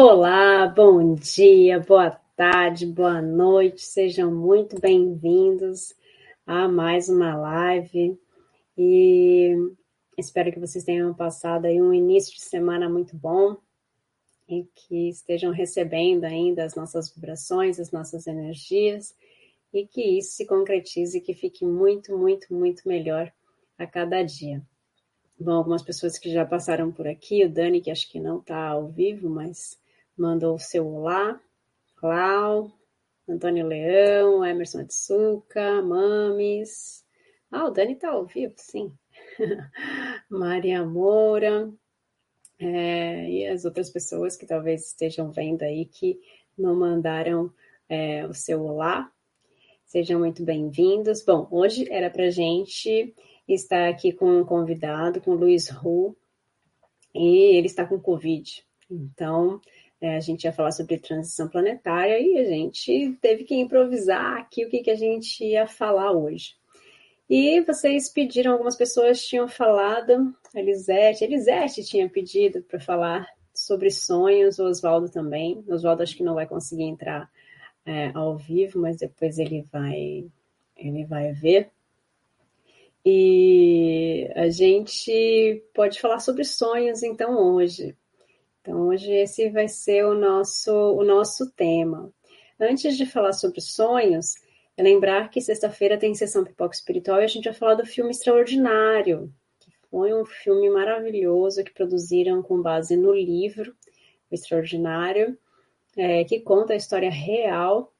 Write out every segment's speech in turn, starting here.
Olá, bom dia, boa tarde, boa noite, sejam muito bem-vindos a mais uma live e espero que vocês tenham passado aí um início de semana muito bom e que estejam recebendo ainda as nossas vibrações, as nossas energias e que isso se concretize e que fique muito, muito, muito melhor a cada dia. Bom, algumas pessoas que já passaram por aqui, o Dani, que acho que não está ao vivo, mas mandou o seu olá, Clau, Antônio Leão, Emerson Atsuka, Mames. Ah, o Dani está ao vivo, sim. Maria Moura, é, e as outras pessoas que talvez estejam vendo aí que não mandaram é, o seu olá. Sejam muito bem-vindos. Bom, hoje era para gente estar aqui com um convidado, com o Luiz Ru, e ele está com Covid. Então, é, a gente ia falar sobre transição planetária e a gente teve que improvisar aqui o que, que a gente ia falar hoje. E vocês pediram, algumas pessoas tinham falado, a Elisete, Elisete tinha pedido para falar sobre sonhos, o Oswaldo também. O Oswaldo acho que não vai conseguir entrar é, ao vivo, mas depois ele vai, ele vai ver. E a gente pode falar sobre sonhos então hoje. Então hoje esse vai ser o nosso o nosso tema. Antes de falar sobre sonhos, é lembrar que sexta-feira tem sessão pipoca espiritual e a gente vai falar do filme Extraordinário, que foi um filme maravilhoso que produziram com base no livro Extraordinário, é, que conta a história real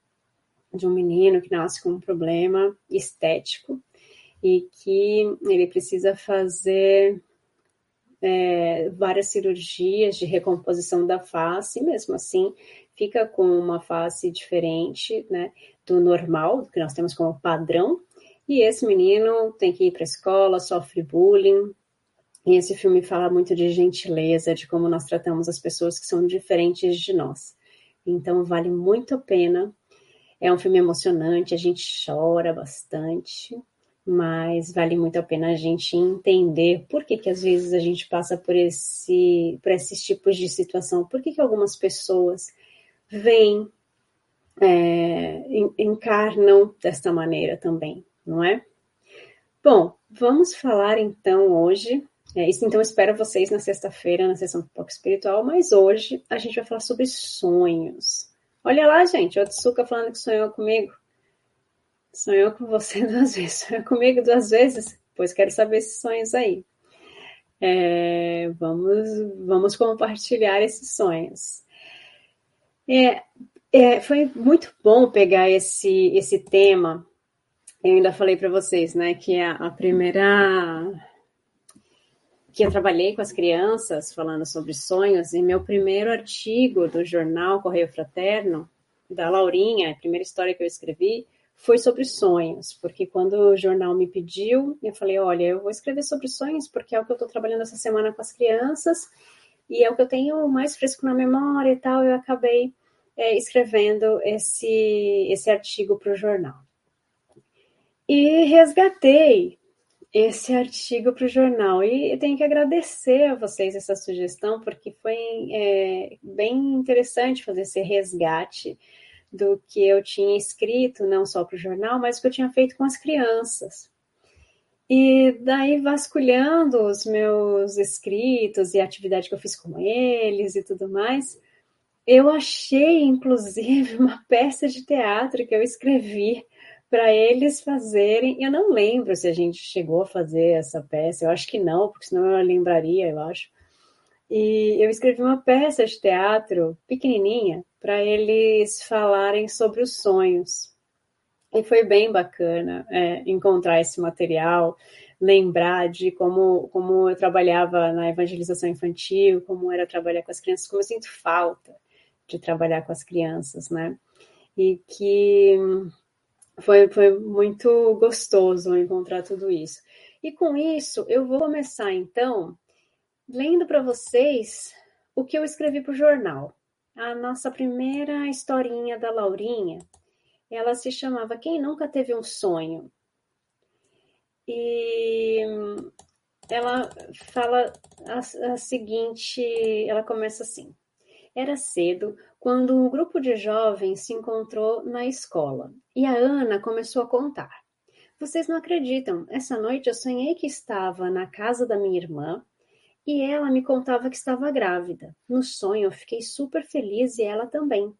de um menino que nasce com um problema estético e que ele precisa fazer é, várias cirurgias de recomposição da face, mesmo assim fica com uma face diferente né, do normal, que nós temos como padrão, e esse menino tem que ir para a escola, sofre bullying, e esse filme fala muito de gentileza, de como nós tratamos as pessoas que são diferentes de nós. Então vale muito a pena. É um filme emocionante, a gente chora bastante, mas vale muito a pena a gente entender por que, que às vezes a gente passa por, esse, por esses tipos de situação, por que, que algumas pessoas vêm, é, encarnam desta maneira também, não é? Bom, vamos falar então hoje, é, então espero vocês na sexta-feira na sessão Pipoca Espiritual, mas hoje a gente vai falar sobre sonhos. Olha lá, gente, o Otsuka falando que sonhou comigo. Sonhou com você duas vezes. Sonhou comigo duas vezes? Pois quero saber esses sonhos aí. É, vamos, vamos compartilhar esses sonhos. É, é, foi muito bom pegar esse, esse tema. Eu ainda falei para vocês, né, que a, a primeira que eu trabalhei com as crianças falando sobre sonhos, e meu primeiro artigo do jornal Correio Fraterno, da Laurinha, a primeira história que eu escrevi, foi sobre sonhos, porque quando o jornal me pediu, eu falei, olha, eu vou escrever sobre sonhos, porque é o que eu estou trabalhando essa semana com as crianças, e é o que eu tenho mais fresco na memória e tal, eu acabei é, escrevendo esse, esse artigo para o jornal. E resgatei esse artigo para o jornal. E tenho que agradecer a vocês essa sugestão, porque foi é, bem interessante fazer esse resgate do que eu tinha escrito, não só para o jornal, mas o que eu tinha feito com as crianças. E daí, vasculhando os meus escritos e a atividade que eu fiz com eles e tudo mais, eu achei, inclusive, uma peça de teatro que eu escrevi para eles fazerem. Eu não lembro se a gente chegou a fazer essa peça, eu acho que não, porque senão eu lembraria, eu acho. E eu escrevi uma peça de teatro pequenininha para eles falarem sobre os sonhos. E foi bem bacana é, encontrar esse material, lembrar de como, como eu trabalhava na evangelização infantil, como era trabalhar com as crianças, como eu sinto falta de trabalhar com as crianças, né? E que foi, foi muito gostoso encontrar tudo isso. E com isso, eu vou começar então lendo para vocês o que eu escrevi para o jornal. A nossa primeira historinha da Laurinha, ela se chamava Quem Nunca Teve um Sonho? E ela fala a, a seguinte, ela começa assim. Era cedo quando um grupo de jovens se encontrou na escola e a Ana começou a contar. Vocês não acreditam, essa noite eu sonhei que estava na casa da minha irmã e ela me contava que estava grávida. No sonho eu fiquei super feliz e ela também.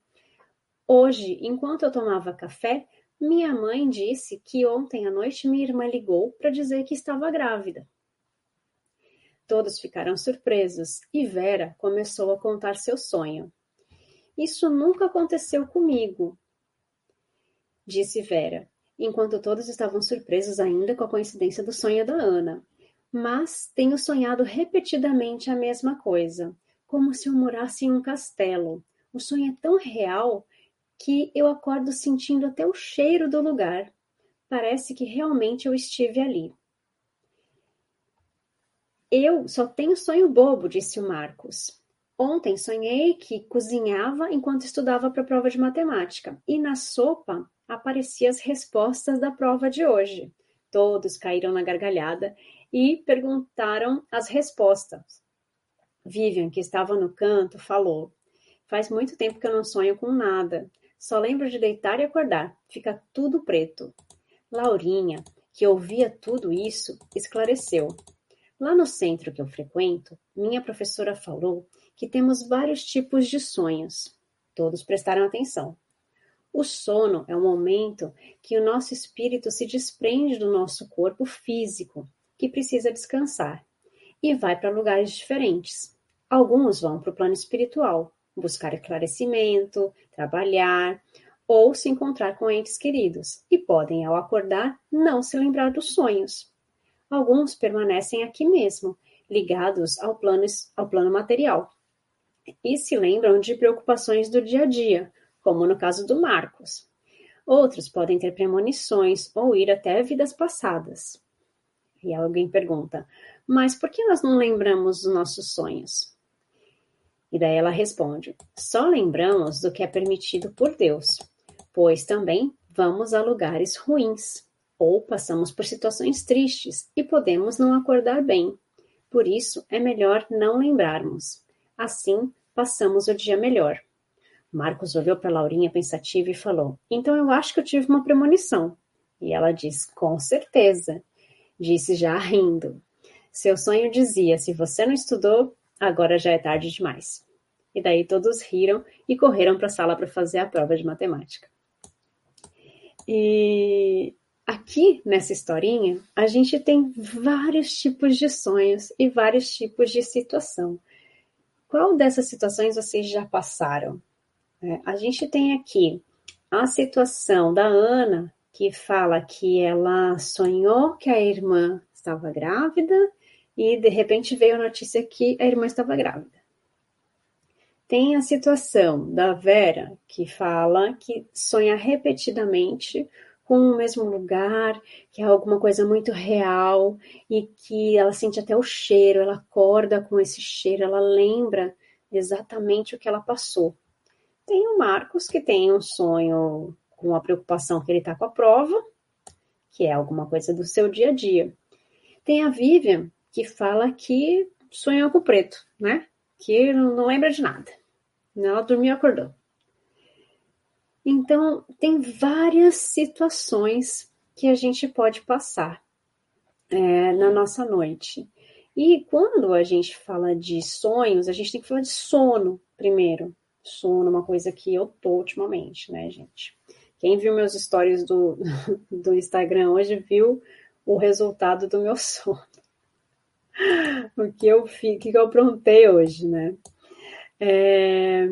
Hoje, enquanto eu tomava café, minha mãe disse que ontem à noite minha irmã ligou para dizer que estava grávida. Todos ficaram surpresos e Vera começou a contar seu sonho. Isso nunca aconteceu comigo, disse Vera, enquanto todos estavam surpresos ainda com a coincidência do sonho da Ana. Mas tenho sonhado repetidamente a mesma coisa, como se eu morasse em um castelo. O sonho é tão real que eu acordo sentindo até o cheiro do lugar. Parece que realmente eu estive ali. Eu só tenho sonho bobo, disse o Marcos. Ontem sonhei que cozinhava enquanto estudava para a prova de matemática, e na sopa apareciam as respostas da prova de hoje. Todos caíram na gargalhada e perguntaram as respostas. Vivian, que estava no canto, falou: Faz muito tempo que eu não sonho com nada. Só lembro de deitar e acordar. Fica tudo preto. Laurinha, que ouvia tudo isso, esclareceu. Lá no centro que eu frequento, minha professora falou que temos vários tipos de sonhos. Todos prestaram atenção. O sono é o momento que o nosso espírito se desprende do nosso corpo físico, que precisa descansar, e vai para lugares diferentes. Alguns vão para o plano espiritual, buscar esclarecimento, trabalhar ou se encontrar com entes queridos, e podem, ao acordar, não se lembrar dos sonhos. Alguns permanecem aqui mesmo, ligados ao plano, ao plano material, e se lembram de preocupações do dia a dia, como no caso do Marcos. Outros podem ter premonições ou ir até vidas passadas. E alguém pergunta: Mas por que nós não lembramos dos nossos sonhos? E daí ela responde: Só lembramos do que é permitido por Deus, pois também vamos a lugares ruins ou passamos por situações tristes e podemos não acordar bem. Por isso, é melhor não lembrarmos. Assim, passamos o dia melhor. Marcos olhou para Laurinha pensativa e falou: Então eu acho que eu tive uma premonição. E ela diz: Com certeza. Disse já rindo. Seu sonho dizia: Se você não estudou, agora já é tarde demais. E daí todos riram e correram para a sala para fazer a prova de matemática. E Aqui nessa historinha, a gente tem vários tipos de sonhos e vários tipos de situação. Qual dessas situações vocês já passaram? É, a gente tem aqui a situação da Ana, que fala que ela sonhou que a irmã estava grávida e de repente veio a notícia que a irmã estava grávida. Tem a situação da Vera, que fala que sonha repetidamente com o mesmo lugar, que é alguma coisa muito real e que ela sente até o cheiro, ela acorda com esse cheiro, ela lembra exatamente o que ela passou. Tem o Marcos, que tem um sonho com a preocupação que ele está com a prova, que é alguma coisa do seu dia a dia. Tem a Vivian, que fala que sonhou com o preto, né? Que não lembra de nada. Ela dormiu e acordou. Então, tem várias situações que a gente pode passar é, na nossa noite. E quando a gente fala de sonhos, a gente tem que falar de sono primeiro. Sono é uma coisa que eu tô ultimamente, né, gente? Quem viu meus stories do, do Instagram hoje viu o resultado do meu sono. O que eu fiz, que eu aprontei hoje, né? É,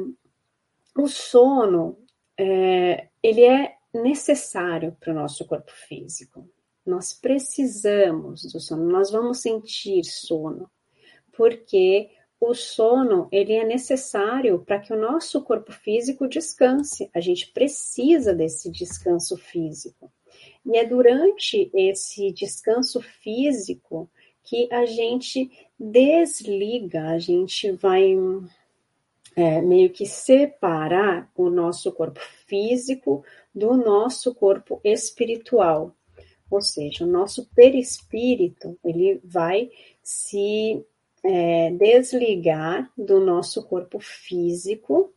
o sono é, ele é necessário para o nosso corpo físico. Nós precisamos do sono, nós vamos sentir sono, porque o sono ele é necessário para que o nosso corpo físico descanse. A gente precisa desse descanso físico. E é durante esse descanso físico que a gente desliga, a gente vai é, meio que separar o nosso corpo físico do nosso corpo espiritual. Ou seja, o nosso perispírito, ele vai se é, desligar do nosso corpo físico,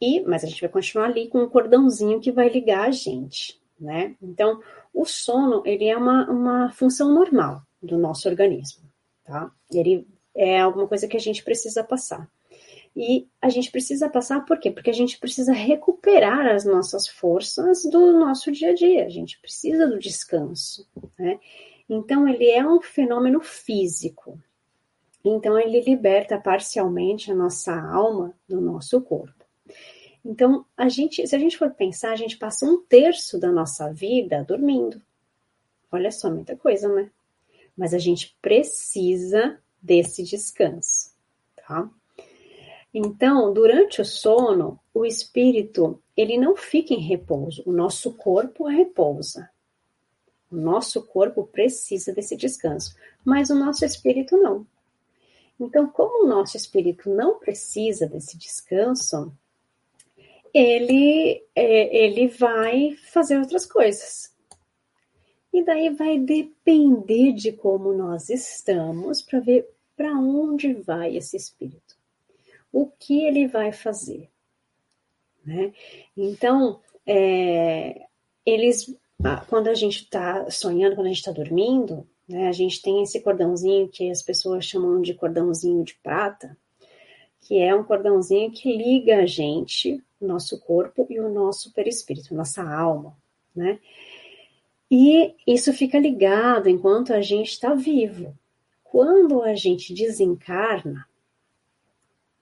e, mas a gente vai continuar ali com um cordãozinho que vai ligar a gente, né? Então, o sono, ele é uma, uma função normal do nosso organismo, tá? Ele é alguma coisa que a gente precisa passar. E a gente precisa passar por quê? Porque a gente precisa recuperar as nossas forças do nosso dia a dia. A gente precisa do descanso, né? Então, ele é um fenômeno físico. Então, ele liberta parcialmente a nossa alma do nosso corpo. Então, a gente, se a gente for pensar, a gente passa um terço da nossa vida dormindo. Olha só, muita coisa, né? Mas a gente precisa desse descanso, tá? Então, durante o sono, o espírito, ele não fica em repouso, o nosso corpo repousa. O nosso corpo precisa desse descanso, mas o nosso espírito não. Então, como o nosso espírito não precisa desse descanso, ele, é, ele vai fazer outras coisas. E daí vai depender de como nós estamos para ver para onde vai esse espírito. O que ele vai fazer. Né? Então, é, eles, quando a gente está sonhando, quando a gente está dormindo, né, a gente tem esse cordãozinho que as pessoas chamam de cordãozinho de prata, que é um cordãozinho que liga a gente, o nosso corpo e o nosso perispírito, nossa alma, né? E isso fica ligado enquanto a gente está vivo. Quando a gente desencarna,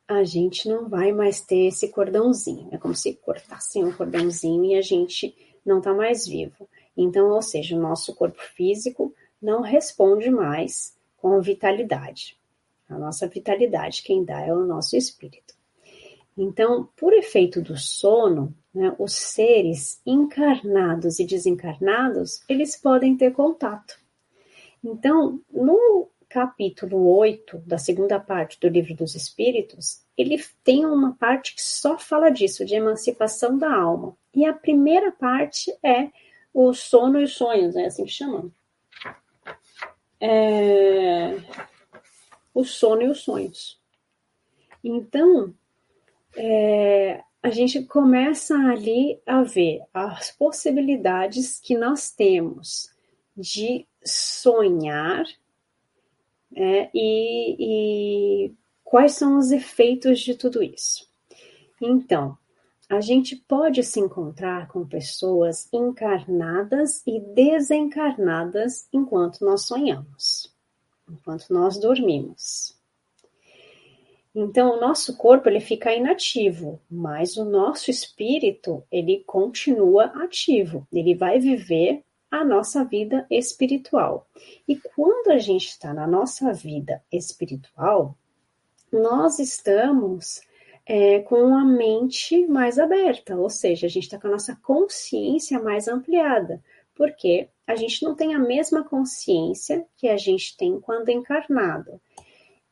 a gente não vai mais ter esse cordãozinho. É como se cortassem um cordãozinho e a gente não está mais vivo. Então, ou seja, o nosso corpo físico não responde mais com vitalidade. A nossa vitalidade, quem dá é o nosso espírito. Então, por efeito do sono, né, os seres encarnados e desencarnados, eles podem ter contato. Então, no capítulo 8 da segunda parte do Livro dos Espíritos, ele tem uma parte que só fala disso, de emancipação da alma. E a primeira parte é o sono e os sonhos, é assim que chamam. É... O sono e os sonhos. Então, é, a gente começa ali a ver as possibilidades que nós temos de sonhar é, e, e quais são os efeitos de tudo isso. Então, a gente pode se encontrar com pessoas encarnadas e desencarnadas enquanto nós sonhamos, enquanto nós dormimos. Então, o nosso corpo ele fica inativo, mas o nosso espírito ele continua ativo. Ele vai viver a nossa vida espiritual. E quando a gente está na nossa vida espiritual, nós estamos é, com a mente mais aberta, ou seja, a gente está com a nossa consciência mais ampliada, porque a gente não tem a mesma consciência que a gente tem quando encarnado.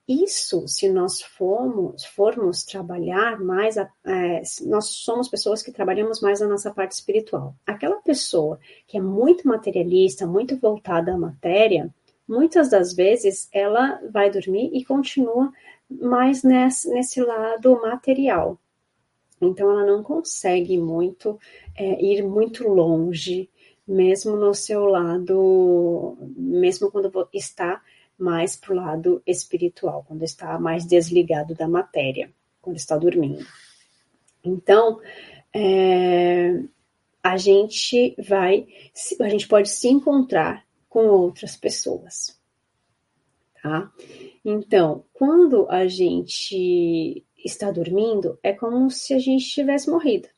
Isso, se nós formos, formos trabalhar mais, é, nós somos pessoas que trabalhamos mais a nossa parte espiritual. Aquela pessoa que é muito materialista, muito voltada à matéria, muitas das vezes ela vai dormir e continua mais nesse, nesse lado material. Então ela não consegue muito é, ir muito longe, mesmo no seu lado, mesmo quando está mais para o lado espiritual, quando está mais desligado da matéria, quando está dormindo. Então, é, a gente vai, a gente pode se encontrar com outras pessoas, tá? Então, quando a gente está dormindo, é como se a gente tivesse morrido.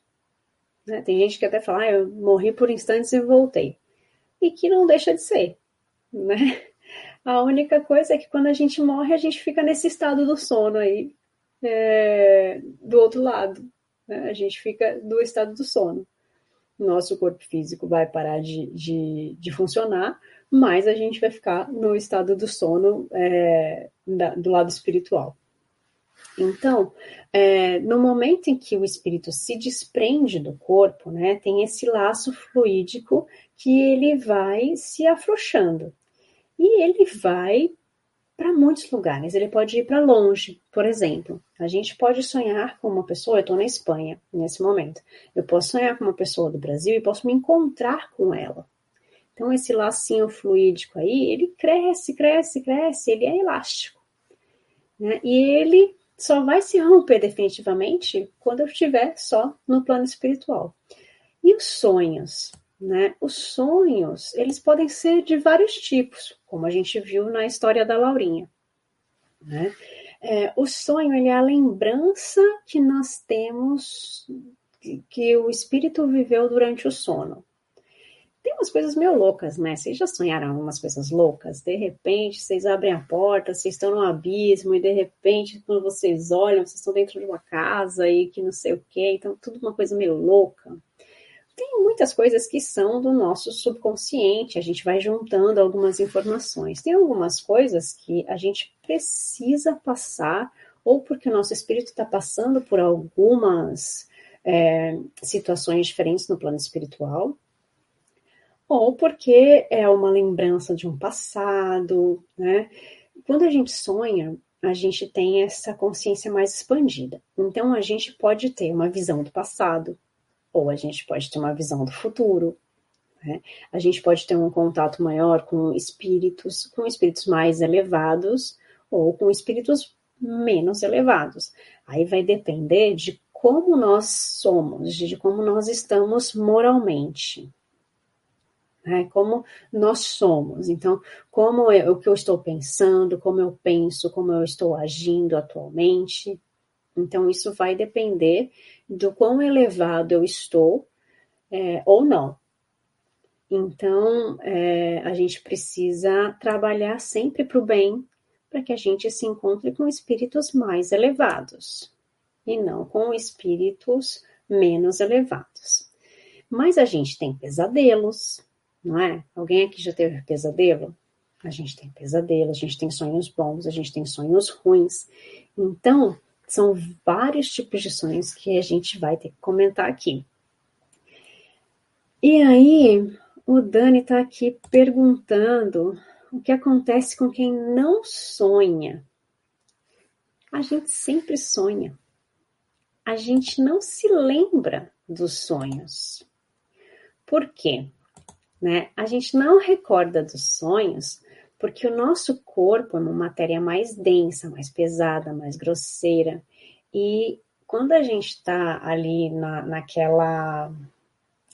Né? Tem gente que até fala, ah, eu morri por instantes e voltei. E que não deixa de ser, né? A única coisa é que quando a gente morre, a gente fica nesse estado do sono aí, é, do outro lado. Né? A gente fica do estado do sono. Nosso corpo físico vai parar de, de, de funcionar, mas a gente vai ficar no estado do sono é, da, do lado espiritual. Então, é, no momento em que o espírito se desprende do corpo, né, tem esse laço fluídico que ele vai se afrouxando. E ele vai para muitos lugares, ele pode ir para longe. Por exemplo, a gente pode sonhar com uma pessoa, eu estou na Espanha nesse momento, eu posso sonhar com uma pessoa do Brasil e posso me encontrar com ela. Então, esse lacinho fluídico aí, ele cresce, cresce, cresce, ele é elástico. Né? E ele só vai se romper definitivamente quando eu estiver só no plano espiritual. E os sonhos? Né? Os sonhos, eles podem ser de vários tipos, como a gente viu na história da Laurinha. Né? É, o sonho ele é a lembrança que nós temos que o espírito viveu durante o sono. Tem umas coisas meio loucas, né? Vocês já sonharam umas coisas loucas? De repente, vocês abrem a porta, vocês estão no abismo, e de repente, quando vocês olham, vocês estão dentro de uma casa e que não sei o quê. Então, tudo uma coisa meio louca tem muitas coisas que são do nosso subconsciente, a gente vai juntando algumas informações. Tem algumas coisas que a gente precisa passar, ou porque o nosso espírito está passando por algumas é, situações diferentes no plano espiritual, ou porque é uma lembrança de um passado, né? Quando a gente sonha, a gente tem essa consciência mais expandida. Então, a gente pode ter uma visão do passado, ou a gente pode ter uma visão do futuro. Né? A gente pode ter um contato maior com espíritos, com espíritos mais elevados ou com espíritos menos elevados. Aí vai depender de como nós somos, de como nós estamos moralmente. Né? Como nós somos. Então, como é o que eu estou pensando, como eu penso, como eu estou agindo atualmente. Então, isso vai depender do quão elevado eu estou é, ou não. Então, é, a gente precisa trabalhar sempre para o bem, para que a gente se encontre com espíritos mais elevados e não com espíritos menos elevados. Mas a gente tem pesadelos, não é? Alguém aqui já teve pesadelo? A gente tem pesadelo, a gente tem sonhos bons, a gente tem sonhos ruins. Então, são vários tipos de sonhos que a gente vai ter que comentar aqui. E aí, o Dani está aqui perguntando o que acontece com quem não sonha. A gente sempre sonha. A gente não se lembra dos sonhos. Por quê? Né? A gente não recorda dos sonhos porque o nosso corpo é uma matéria mais densa, mais pesada, mais grosseira. E quando a gente está ali na, naquela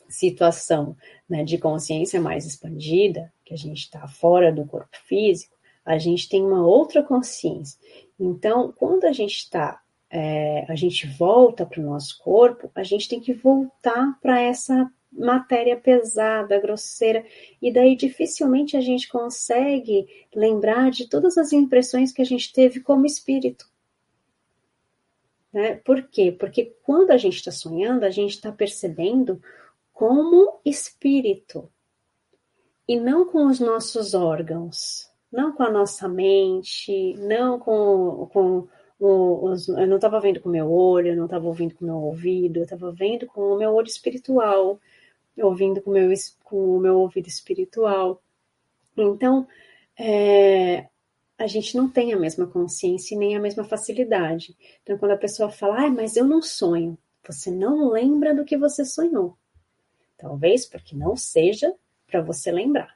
situação né, de consciência mais expandida, que a gente está fora do corpo físico, a gente tem uma outra consciência. Então, quando a gente está, é, a gente volta para o nosso corpo, a gente tem que voltar para essa matéria pesada, grosseira, e daí dificilmente a gente consegue lembrar de todas as impressões que a gente teve como espírito. Né? Por quê? Porque quando a gente está sonhando, a gente está percebendo como espírito e não com os nossos órgãos, não com a nossa mente, não com, com os, eu não estava vendo com o meu olho, eu não estava ouvindo com o meu ouvido, eu estava vendo com o meu olho espiritual, ouvindo com, meu, com o meu ouvido espiritual. Então, é, a gente não tem a mesma consciência e nem a mesma facilidade. Então, quando a pessoa fala, ah, mas eu não sonho, você não lembra do que você sonhou. Talvez porque não seja para você lembrar.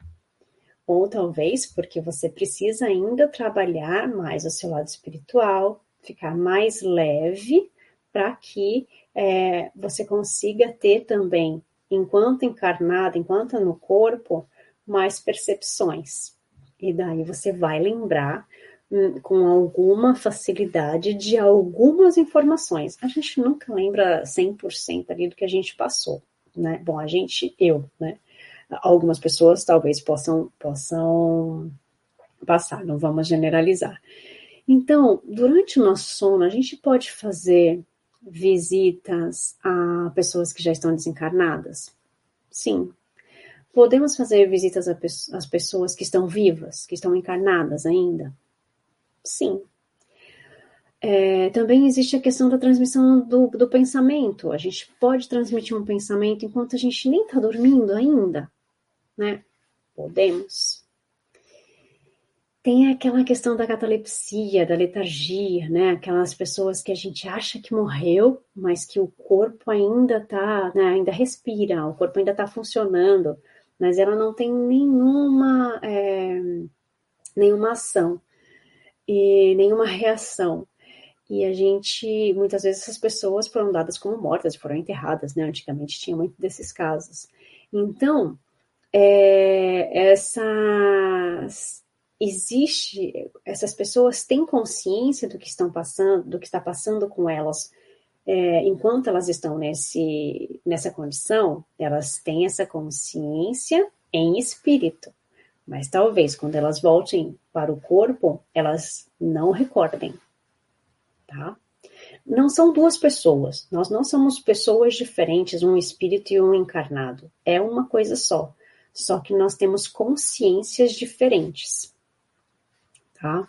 Ou talvez porque você precisa ainda trabalhar mais o seu lado espiritual, ficar mais leve, para que é, você consiga ter também enquanto encarnada, enquanto no corpo, mais percepções. E daí você vai lembrar hum, com alguma facilidade de algumas informações. A gente nunca lembra 100% ali do que a gente passou, né? Bom, a gente, eu, né? Algumas pessoas talvez possam, possam passar, não vamos generalizar. Então, durante o nosso sono, a gente pode fazer visitas a pessoas que já estão desencarnadas? Sim. Podemos fazer visitas às pessoas que estão vivas, que estão encarnadas ainda? Sim. É, também existe a questão da transmissão do, do pensamento. A gente pode transmitir um pensamento enquanto a gente nem está dormindo ainda, né? Podemos. Tem aquela questão da catalepsia, da letargia, né? Aquelas pessoas que a gente acha que morreu, mas que o corpo ainda tá, né? ainda respira, o corpo ainda está funcionando, mas ela não tem nenhuma, é, nenhuma ação e nenhuma reação. E a gente, muitas vezes, essas pessoas foram dadas como mortas, foram enterradas, né? Antigamente tinha muito desses casos. Então, é, essas existe, essas pessoas têm consciência do que estão passando, do que está passando com elas, é, enquanto elas estão nesse, nessa condição, elas têm essa consciência em espírito. Mas talvez quando elas voltem para o corpo, elas não recordem, tá? Não são duas pessoas. Nós não somos pessoas diferentes, um espírito e um encarnado. É uma coisa só. Só que nós temos consciências diferentes tá?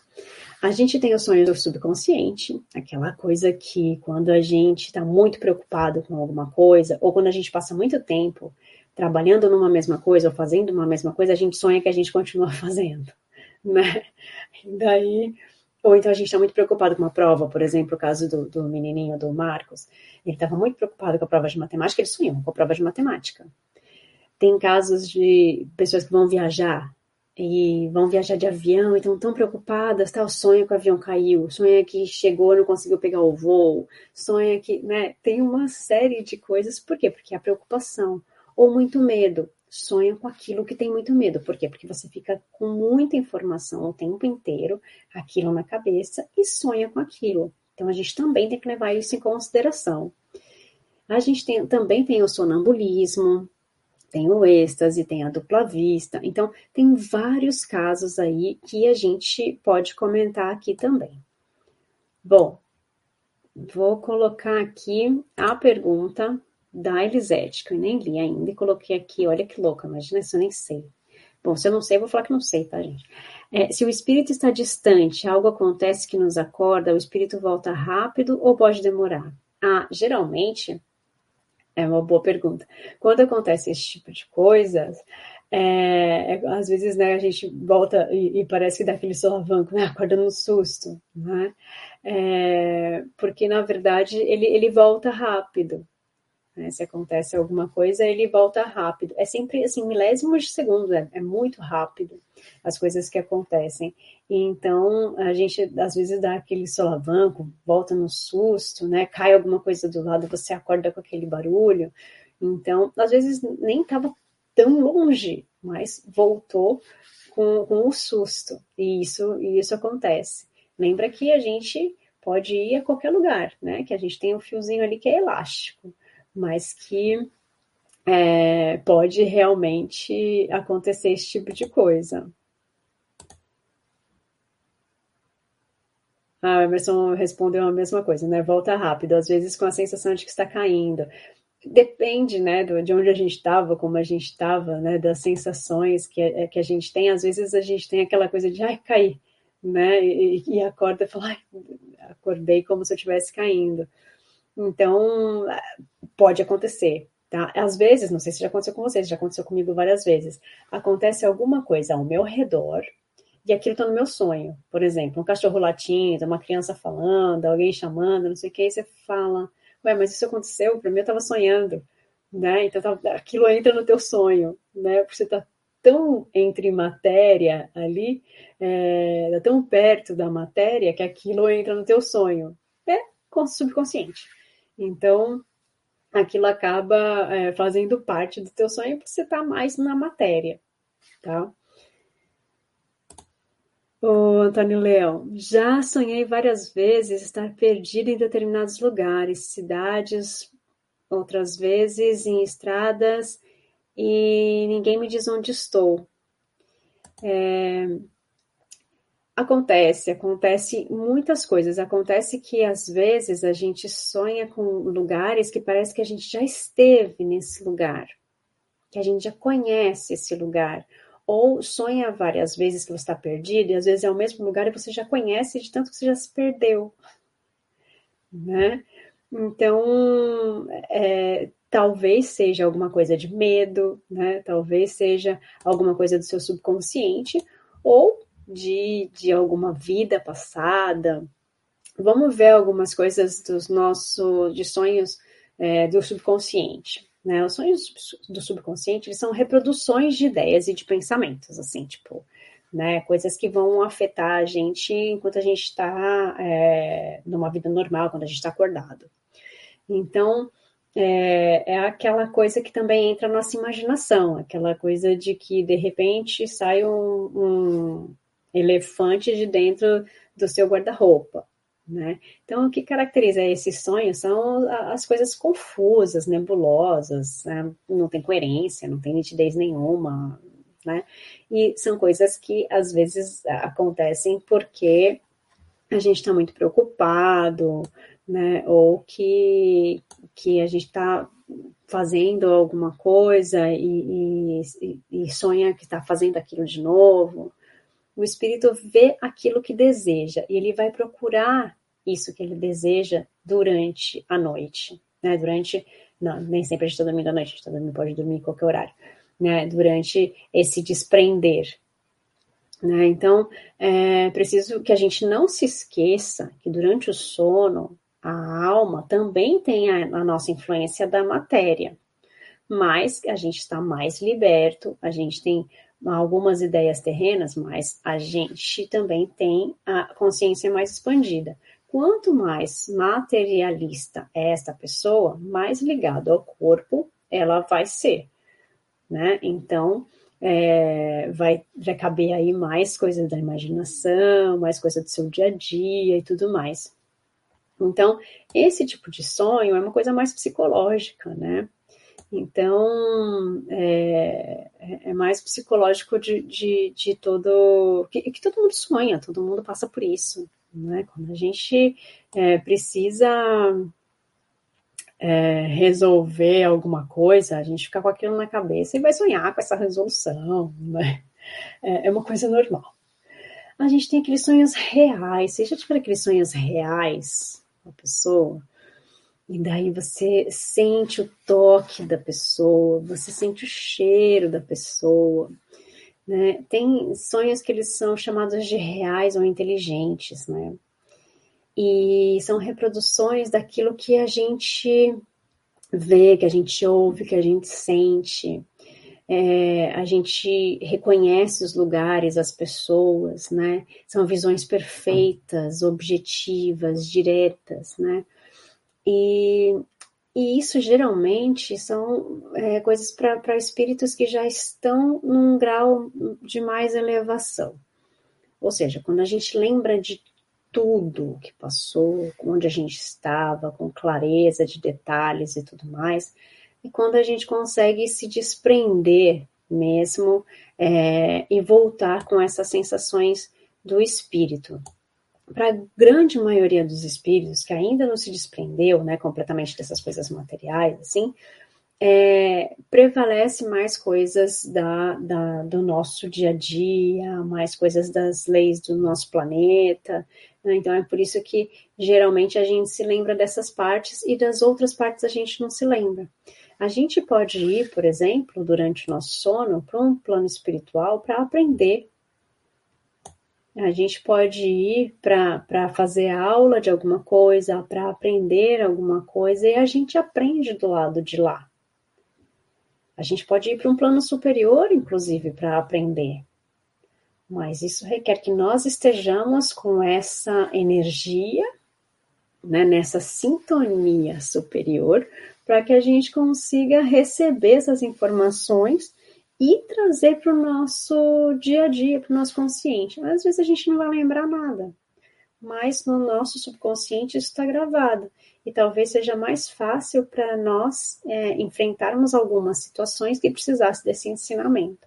A gente tem o sonho do subconsciente, aquela coisa que quando a gente está muito preocupado com alguma coisa, ou quando a gente passa muito tempo trabalhando numa mesma coisa ou fazendo uma mesma coisa, a gente sonha que a gente continua fazendo, né? E daí, ou então a gente está muito preocupado com uma prova, por exemplo, o caso do, do menininho do Marcos, ele estava muito preocupado com a prova de matemática, ele sonhou com a prova de matemática. Tem casos de pessoas que vão viajar e vão viajar de avião e estão tão preocupadas, tá? O sonho que o avião caiu, sonha que chegou, não conseguiu pegar o voo, sonha que, né? Tem uma série de coisas. Por quê? Porque a preocupação ou muito medo. Sonha com aquilo que tem muito medo. Por quê? Porque você fica com muita informação o tempo inteiro, aquilo na cabeça e sonha com aquilo. Então a gente também tem que levar isso em consideração. A gente tem, também tem o sonambulismo, tem o êxtase, tem a dupla vista. Então, tem vários casos aí que a gente pode comentar aqui também. Bom, vou colocar aqui a pergunta da Elisete, que eu nem li ainda, e coloquei aqui, olha que louca, imagina se eu nem sei. Bom, se eu não sei, eu vou falar que não sei, tá, gente? É, se o espírito está distante, algo acontece que nos acorda, o espírito volta rápido ou pode demorar? Ah, geralmente, é uma boa pergunta. Quando acontece esse tipo de coisas, é, é, às vezes né, a gente volta e, e, parece que dá aquele solavanco, né, acorda no susto, né? É, porque na verdade ele, ele volta rápido. Né? Se acontece alguma coisa, ele volta rápido. É sempre assim, milésimos de segundo, é, é muito rápido as coisas que acontecem. E então a gente às vezes dá aquele solavanco, volta no susto, né? Cai alguma coisa do lado, você acorda com aquele barulho. Então, às vezes nem estava tão longe, mas voltou com, com o susto. E isso, e isso acontece. Lembra que a gente pode ir a qualquer lugar, né? Que a gente tem um fiozinho ali que é elástico mas que é, pode realmente acontecer esse tipo de coisa. Ah, o Emerson respondeu a mesma coisa, né? Volta rápido, às vezes com a sensação de que está caindo. Depende, né, de onde a gente estava, como a gente estava, né, das sensações que, é, que a gente tem. Às vezes a gente tem aquela coisa de, ai, caí, né, e, e acorda e fala, ai, acordei como se eu estivesse caindo. Então, pode acontecer, tá? Às vezes, não sei se já aconteceu com vocês, já aconteceu comigo várias vezes. Acontece alguma coisa ao meu redor e aquilo tá no meu sonho. Por exemplo, um cachorro latindo, uma criança falando, alguém chamando, não sei o que, e você fala, ué, mas isso aconteceu? Para mim eu tava sonhando, né? Então tá, aquilo entra no teu sonho, né? Porque você tá tão entre matéria ali, é, tão perto da matéria que aquilo entra no teu sonho. É subconsciente. Então, aquilo acaba é, fazendo parte do teu sonho porque você está mais na matéria, tá? O Antônio Leão, já sonhei várias vezes estar perdido em determinados lugares, cidades, outras vezes em estradas e ninguém me diz onde estou. É, Acontece, acontece muitas coisas. Acontece que às vezes a gente sonha com lugares que parece que a gente já esteve nesse lugar, que a gente já conhece esse lugar. Ou sonha várias vezes que você está perdido, e às vezes é o mesmo lugar e você já conhece de tanto que você já se perdeu. Né? Então, é, talvez seja alguma coisa de medo, né? talvez seja alguma coisa do seu subconsciente, ou de, de alguma vida passada. Vamos ver algumas coisas dos nossos de sonhos é, do subconsciente. Né? Os sonhos do subconsciente eles são reproduções de ideias e de pensamentos, assim, tipo, né? Coisas que vão afetar a gente enquanto a gente está é, numa vida normal, quando a gente está acordado. Então, é, é, aquela coisa que também entra na nossa imaginação, aquela coisa de que de repente sai um, um elefante de dentro do seu guarda-roupa. Né? Então, o que caracteriza esse sonho são as coisas confusas, nebulosas, né? não tem coerência, não tem nitidez nenhuma, né? E são coisas que às vezes acontecem porque a gente está muito preocupado, né? Ou que, que a gente está fazendo alguma coisa e, e, e sonha que está fazendo aquilo de novo. O espírito vê aquilo que deseja e ele vai procurar isso que ele deseja durante a noite, né? Durante, não, nem sempre a gente está dormindo à noite, a gente tá dormindo, pode dormir em qualquer horário, né? Durante esse desprender, né? Então, é preciso que a gente não se esqueça que durante o sono a alma também tem a, a nossa influência da matéria, mas a gente está mais liberto, a gente tem algumas ideias terrenas, mas a gente também tem a consciência mais expandida. Quanto mais materialista é esta pessoa, mais ligado ao corpo ela vai ser, né? Então, é, vai, vai caber aí mais coisas da imaginação, mais coisa do seu dia a dia e tudo mais. Então, esse tipo de sonho é uma coisa mais psicológica, né? Então, é, é, é mais psicológico de, de, de todo. Que, que, todo mundo sonha, todo mundo passa por isso. Né? Quando a gente é, precisa é, resolver alguma coisa, a gente fica com aquilo na cabeça e vai sonhar com essa resolução. Né? É, uma coisa normal. A gente tem aqueles sonhos reais. Vocês já tiveram aqueles sonhos reais? a pessoa, e daí você sente o toque da pessoa, você sente o cheiro da pessoa. Né? Tem sonhos que eles são chamados de reais ou inteligentes, né? E são reproduções daquilo que a gente vê, que a gente ouve, que a gente sente. É, a gente reconhece os lugares, as pessoas, né? São visões perfeitas, objetivas, diretas, né? E, e isso geralmente são é, coisas para espíritos que já estão num grau de mais elevação. Ou seja, quando a gente lembra de tudo que passou, onde a gente estava, com clareza de detalhes e tudo mais, e quando a gente consegue se desprender mesmo é, e voltar com essas sensações do espírito. Para a grande maioria dos espíritos que ainda não se desprendeu né, completamente dessas coisas materiais, assim, é, prevalece mais coisas da, da, do nosso dia a dia, mais coisas das leis do nosso planeta. Né? Então é por isso que geralmente a gente se lembra dessas partes e das outras partes a gente não se lembra. A gente pode ir, por exemplo, durante o nosso sono, para um plano espiritual para aprender. A gente pode ir para fazer aula de alguma coisa, para aprender alguma coisa, e a gente aprende do lado de lá. A gente pode ir para um plano superior, inclusive, para aprender. Mas isso requer que nós estejamos com essa energia, né, nessa sintonia superior, para que a gente consiga receber essas informações e trazer para o nosso dia a dia, para o nosso consciente. Às vezes a gente não vai lembrar nada, mas no nosso subconsciente isso está gravado. E talvez seja mais fácil para nós é, enfrentarmos algumas situações que precisasse desse ensinamento.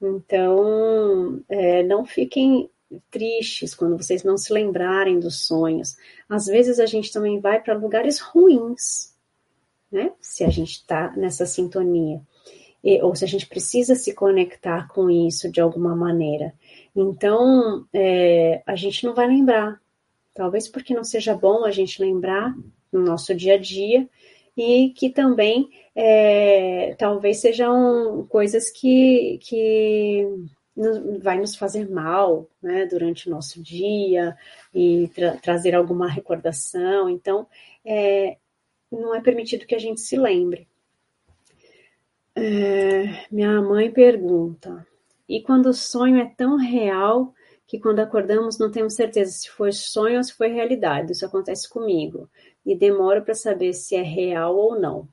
Então, é, não fiquem tristes quando vocês não se lembrarem dos sonhos. Às vezes a gente também vai para lugares ruins, né? Se a gente está nessa sintonia. E, ou se a gente precisa se conectar com isso de alguma maneira. Então, é, a gente não vai lembrar. Talvez porque não seja bom a gente lembrar no nosso dia a dia e que também é, talvez sejam coisas que, que vai nos fazer mal né, durante o nosso dia e tra trazer alguma recordação. Então, é, não é permitido que a gente se lembre. É, minha mãe pergunta: e quando o sonho é tão real que quando acordamos não temos certeza se foi sonho ou se foi realidade? Isso acontece comigo e demoro para saber se é real ou não.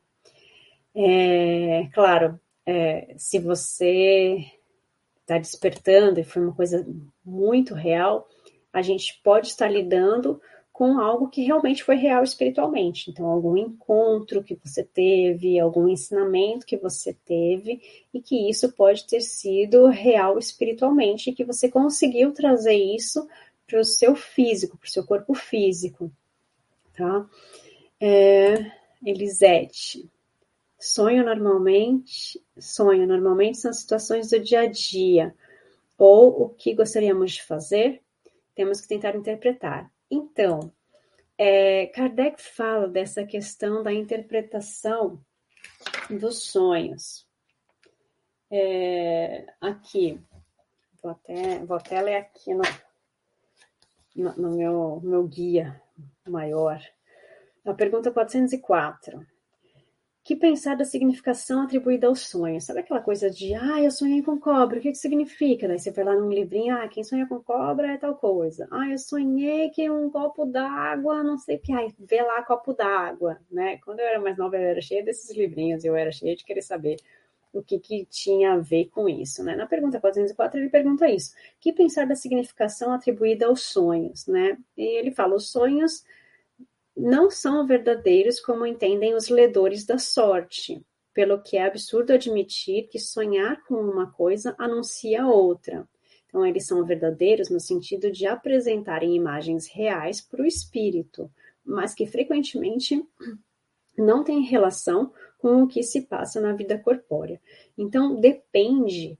É, claro, é, se você está despertando e foi uma coisa muito real, a gente pode estar lidando com algo que realmente foi real espiritualmente. Então, algum encontro que você teve, algum ensinamento que você teve, e que isso pode ter sido real espiritualmente, e que você conseguiu trazer isso para o seu físico, para o seu corpo físico. Tá? É, Elisete. Sonho normalmente, sonho normalmente são situações do dia a dia, ou o que gostaríamos de fazer, temos que tentar interpretar. Então, é, Kardec fala dessa questão da interpretação dos sonhos. É, aqui, vou até, vou até ler aqui no, no, no meu, meu guia maior. A pergunta 404 que pensar da significação atribuída ao sonho. Sabe aquela coisa de, ah, eu sonhei com cobra, o que, que significa? Daí você vai lá num livrinho, ah, quem sonha com cobra é tal coisa. Ah, eu sonhei que um copo d'água, não sei o que, ah, vê lá copo d'água, né? Quando eu era mais nova, eu era cheia desses livrinhos, eu era cheia de querer saber o que, que tinha a ver com isso, né? Na pergunta 404, ele pergunta isso. Que pensar da significação atribuída aos sonhos, né? E ele fala, os sonhos não são verdadeiros como entendem os ledores da sorte, pelo que é absurdo admitir que sonhar com uma coisa anuncia outra. Então, eles são verdadeiros no sentido de apresentarem imagens reais para o espírito, mas que frequentemente não têm relação com o que se passa na vida corpórea. Então, depende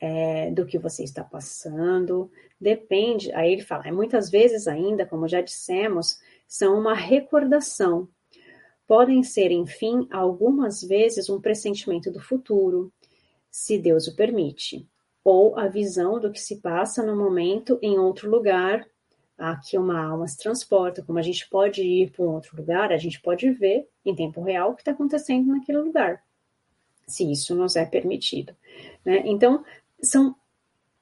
é, do que você está passando, depende. Aí ele fala, muitas vezes ainda, como já dissemos, são uma recordação. Podem ser, enfim, algumas vezes um pressentimento do futuro, se Deus o permite, ou a visão do que se passa no momento em outro lugar. Aqui uma alma se transporta, como a gente pode ir para um outro lugar, a gente pode ver em tempo real o que está acontecendo naquele lugar, se isso nos é permitido. Né? Então, são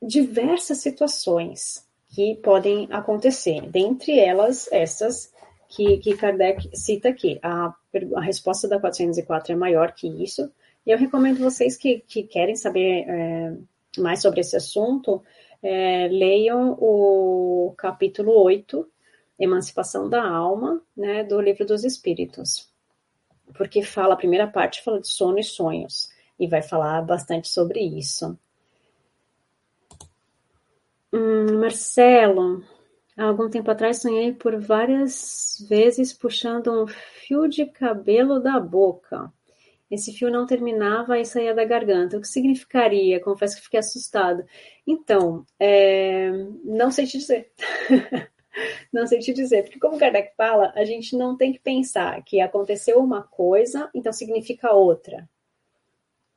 diversas situações que podem acontecer, dentre elas essas que, que Kardec cita aqui. A, a resposta da 404 é maior que isso, e eu recomendo vocês que, que querem saber é, mais sobre esse assunto, é, leiam o capítulo 8, Emancipação da Alma, né, do Livro dos Espíritos. Porque fala, a primeira parte fala de sono e sonhos, e vai falar bastante sobre isso. Hum, Marcelo, Há algum tempo atrás sonhei por várias vezes puxando um fio de cabelo da boca. Esse fio não terminava e saía da garganta. O que significaria? Confesso que fiquei assustado. Então, é... não sei te dizer. não sei te dizer, porque como Kardec fala, a gente não tem que pensar que aconteceu uma coisa, então significa outra.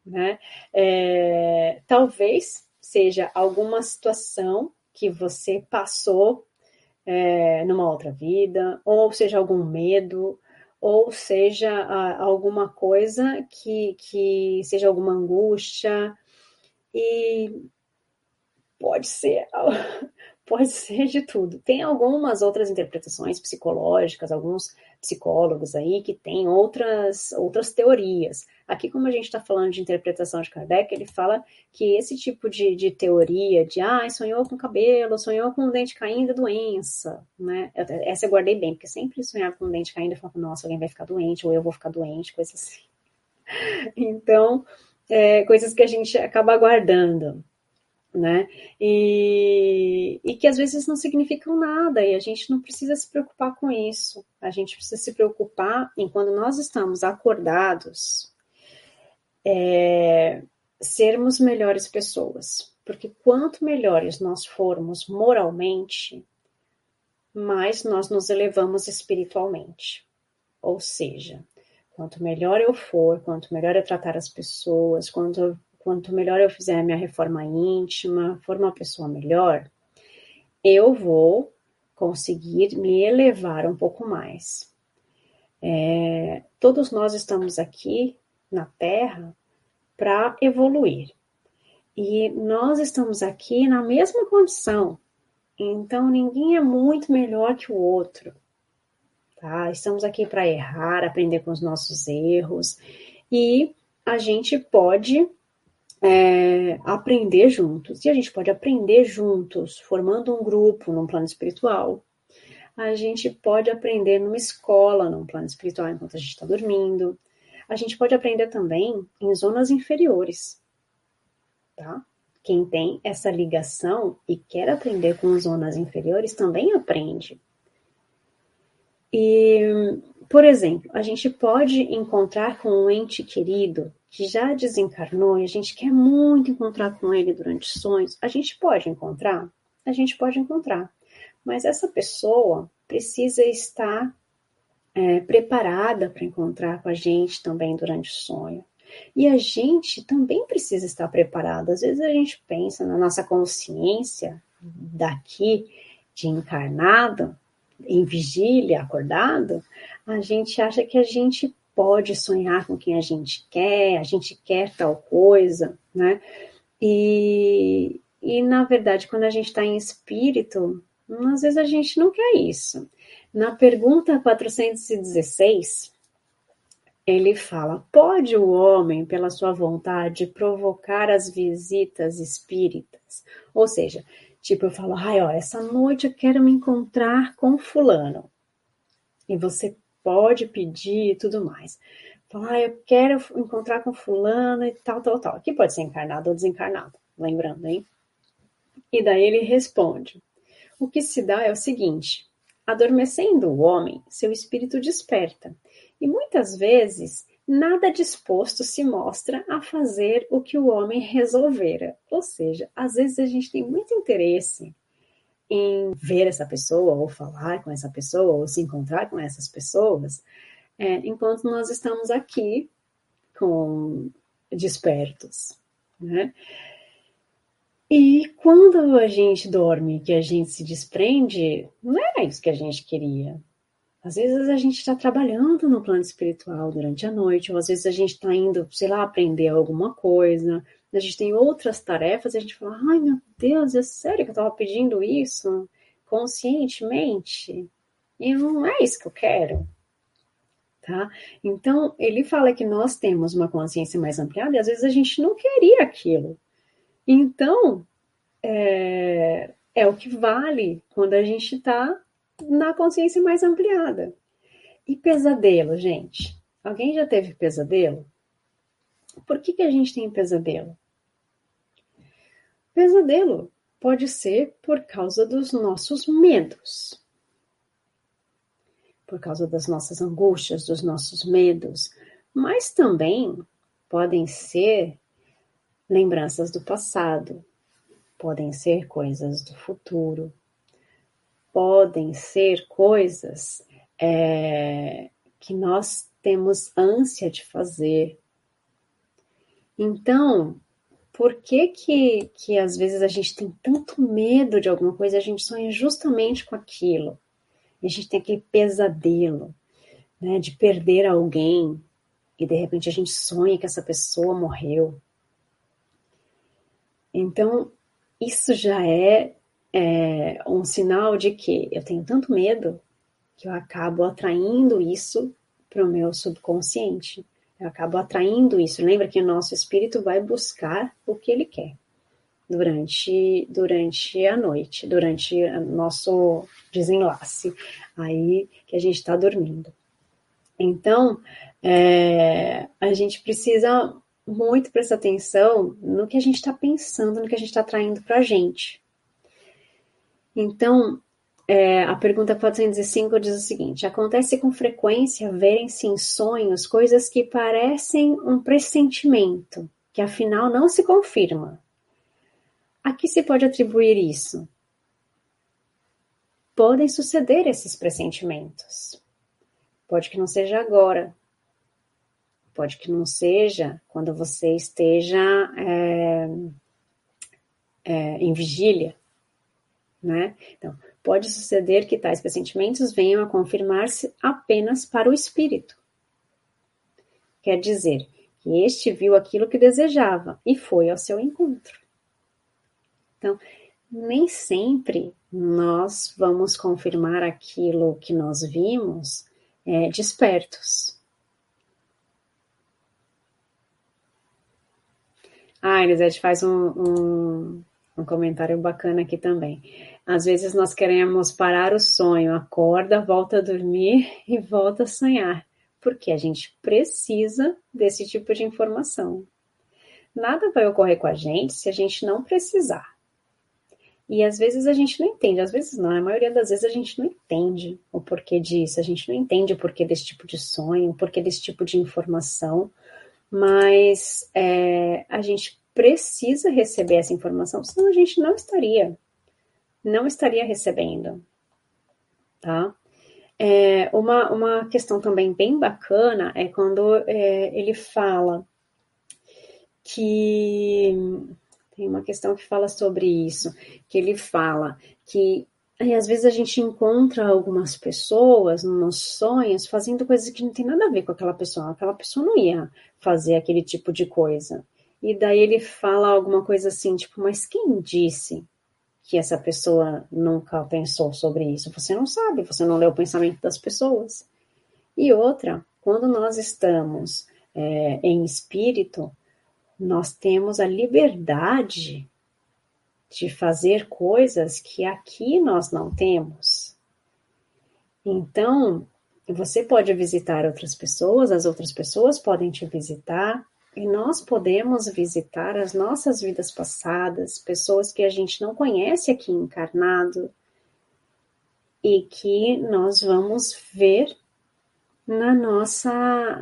Né? É... Talvez seja alguma situação que você passou é, numa outra vida, ou seja algum medo, ou seja alguma coisa que, que seja alguma angústia, e pode ser pode ser de tudo. Tem algumas outras interpretações psicológicas, alguns psicólogos aí que têm outras, outras teorias. Aqui, como a gente está falando de interpretação de Kardec, ele fala que esse tipo de, de teoria de ah, sonhou com cabelo, sonhou com o dente caindo, é doença, né? Essa eu guardei bem, porque sempre sonhava com o dente caindo, eu falava, nossa, alguém vai ficar doente, ou eu vou ficar doente, coisas assim. Então, é, coisas que a gente acaba guardando né? E, e que às vezes não significam nada e a gente não precisa se preocupar com isso. A gente precisa se preocupar em quando nós estamos acordados, é, sermos melhores pessoas. Porque quanto melhores nós formos moralmente, mais nós nos elevamos espiritualmente. Ou seja, quanto melhor eu for, quanto melhor eu tratar as pessoas, quanto quanto melhor eu fizer a minha reforma íntima, for uma pessoa melhor, eu vou conseguir me elevar um pouco mais. É, todos nós estamos aqui na Terra para evoluir. E nós estamos aqui na mesma condição. Então ninguém é muito melhor que o outro. Tá? Estamos aqui para errar, aprender com os nossos erros e a gente pode é, aprender juntos. E a gente pode aprender juntos, formando um grupo num plano espiritual. A gente pode aprender numa escola, num plano espiritual, enquanto a gente está dormindo. A gente pode aprender também em zonas inferiores, tá? Quem tem essa ligação e quer aprender com zonas inferiores também aprende. E, por exemplo, a gente pode encontrar com um ente querido que já desencarnou e a gente quer muito encontrar com ele durante sonhos. A gente pode encontrar? A gente pode encontrar. Mas essa pessoa precisa estar é, preparada para encontrar com a gente também durante o sonho. E a gente também precisa estar preparado. Às vezes a gente pensa na nossa consciência daqui de encarnado, em vigília, acordado, a gente acha que a gente pode sonhar com quem a gente quer, a gente quer tal coisa, né? E, e na verdade, quando a gente está em espírito, às vezes a gente não quer isso. Na pergunta 416, ele fala: pode o homem, pela sua vontade, provocar as visitas espíritas? Ou seja, tipo, eu falo, ai, ó, essa noite eu quero me encontrar com fulano. E você pode pedir e tudo mais. Fala, ah, eu quero encontrar com fulano e tal, tal, tal. Aqui pode ser encarnado ou desencarnado, lembrando, hein? E daí ele responde: o que se dá é o seguinte: adormecendo o homem, seu espírito desperta e muitas vezes nada disposto se mostra a fazer o que o homem resolvera. Ou seja, às vezes a gente tem muito interesse em ver essa pessoa, ou falar com essa pessoa, ou se encontrar com essas pessoas, é, enquanto nós estamos aqui com despertos, né? E quando a gente dorme, que a gente se desprende, não era isso que a gente queria. Às vezes a gente está trabalhando no plano espiritual durante a noite, ou às vezes a gente está indo, sei lá, aprender alguma coisa, a gente tem outras tarefas, e a gente fala, ai meu Deus, é sério que eu estava pedindo isso conscientemente? E não é isso que eu quero. Tá? Então, ele fala que nós temos uma consciência mais ampliada e às vezes a gente não queria aquilo. Então, é, é o que vale quando a gente está na consciência mais ampliada. E pesadelo, gente? Alguém já teve pesadelo? Por que, que a gente tem pesadelo? Pesadelo pode ser por causa dos nossos medos, por causa das nossas angústias, dos nossos medos, mas também podem ser lembranças do passado, podem ser coisas do futuro, podem ser coisas é, que nós temos ânsia de fazer. Então, por que, que que às vezes a gente tem tanto medo de alguma coisa a gente sonha justamente com aquilo? E a gente tem aquele pesadelo, né, de perder alguém e de repente a gente sonha que essa pessoa morreu. Então, isso já é é um sinal de que eu tenho tanto medo que eu acabo atraindo isso para o meu subconsciente. Eu acabo atraindo isso. Lembra que o nosso espírito vai buscar o que ele quer durante, durante a noite, durante o nosso desenlace, aí que a gente está dormindo. Então, é, a gente precisa muito prestar atenção no que a gente está pensando, no que a gente está atraindo para a gente. Então, é, a pergunta 405 diz o seguinte: acontece com frequência verem-se em sonhos coisas que parecem um pressentimento, que afinal não se confirma. A que se pode atribuir isso? Podem suceder esses pressentimentos. Pode que não seja agora. pode que não seja quando você esteja é, é, em vigília, né? Então, pode suceder que tais pressentimentos venham a confirmar-se apenas para o espírito. Quer dizer, que este viu aquilo que desejava e foi ao seu encontro. Então, nem sempre nós vamos confirmar aquilo que nós vimos é, despertos. Ah, Elisete faz um, um, um comentário bacana aqui também. Às vezes nós queremos parar o sonho, acorda, volta a dormir e volta a sonhar, porque a gente precisa desse tipo de informação. Nada vai ocorrer com a gente se a gente não precisar. E às vezes a gente não entende, às vezes não, a maioria das vezes a gente não entende o porquê disso, a gente não entende o porquê desse tipo de sonho, o porquê desse tipo de informação, mas é, a gente precisa receber essa informação, senão a gente não estaria, não estaria recebendo, tá? É, uma, uma questão também bem bacana é quando é, ele fala que tem uma questão que fala sobre isso, que ele fala que aí, às vezes a gente encontra algumas pessoas nos sonhos fazendo coisas que não tem nada a ver com aquela pessoa. Aquela pessoa não ia fazer aquele tipo de coisa. E daí ele fala alguma coisa assim, tipo, mas quem disse que essa pessoa nunca pensou sobre isso? Você não sabe, você não lê o pensamento das pessoas. E outra, quando nós estamos é, em espírito, nós temos a liberdade de fazer coisas que aqui nós não temos. Então, você pode visitar outras pessoas, as outras pessoas podem te visitar, e nós podemos visitar as nossas vidas passadas, pessoas que a gente não conhece aqui encarnado, e que nós vamos ver na nossa.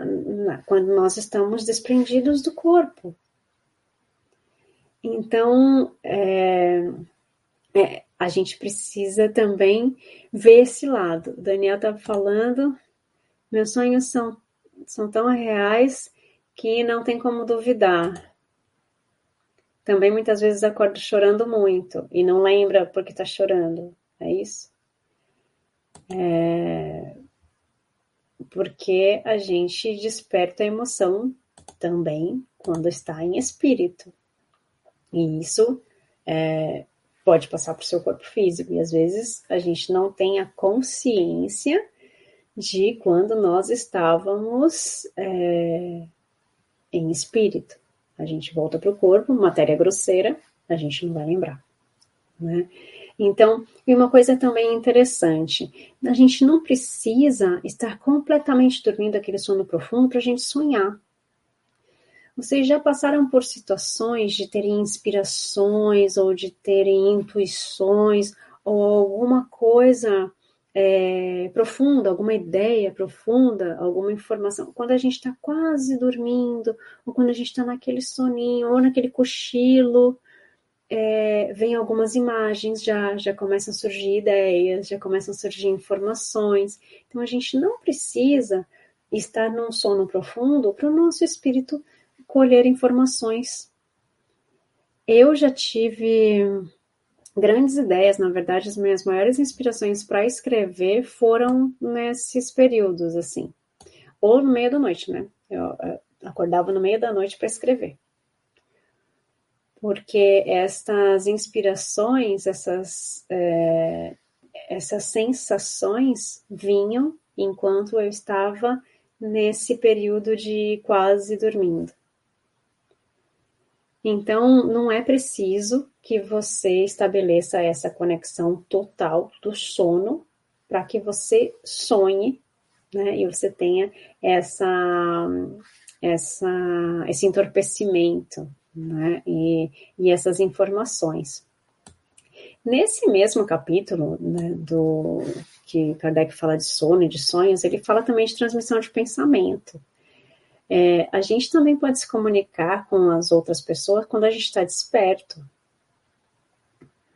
Na, quando nós estamos desprendidos do corpo. Então, é, é, a gente precisa também ver esse lado. O Daniel estava falando, meus sonhos são, são tão reais que não tem como duvidar. Também muitas vezes acordo chorando muito e não lembra porque está chorando. É isso? É... Porque a gente desperta a emoção também quando está em espírito. E isso é, pode passar para o seu corpo físico. E às vezes a gente não tem a consciência de quando nós estávamos é, em espírito. A gente volta para o corpo, matéria grosseira, a gente não vai lembrar. Né? Então, e uma coisa também interessante, a gente não precisa estar completamente dormindo aquele sono profundo para a gente sonhar. Vocês já passaram por situações de terem inspirações ou de terem intuições ou alguma coisa é, profunda, alguma ideia profunda, alguma informação, quando a gente está quase dormindo, ou quando a gente está naquele soninho, ou naquele cochilo, é, vem algumas imagens já, já começam a surgir ideias, já começam a surgir informações. Então a gente não precisa estar num sono profundo para o nosso espírito colher informações. Eu já tive grandes ideias, na verdade, as minhas maiores inspirações para escrever foram nesses períodos, assim. Ou no meio da noite, né? Eu, acordava no meio da noite para escrever. Porque estas inspirações, essas, é, essas sensações vinham enquanto eu estava nesse período de quase dormindo. Então, não é preciso que você estabeleça essa conexão total do sono para que você sonhe, né? E você tenha essa, essa, esse entorpecimento, né? E, e essas informações. Nesse mesmo capítulo né, do que Kardec fala de sono e de sonhos, ele fala também de transmissão de pensamento. É, a gente também pode se comunicar com as outras pessoas quando a gente está desperto.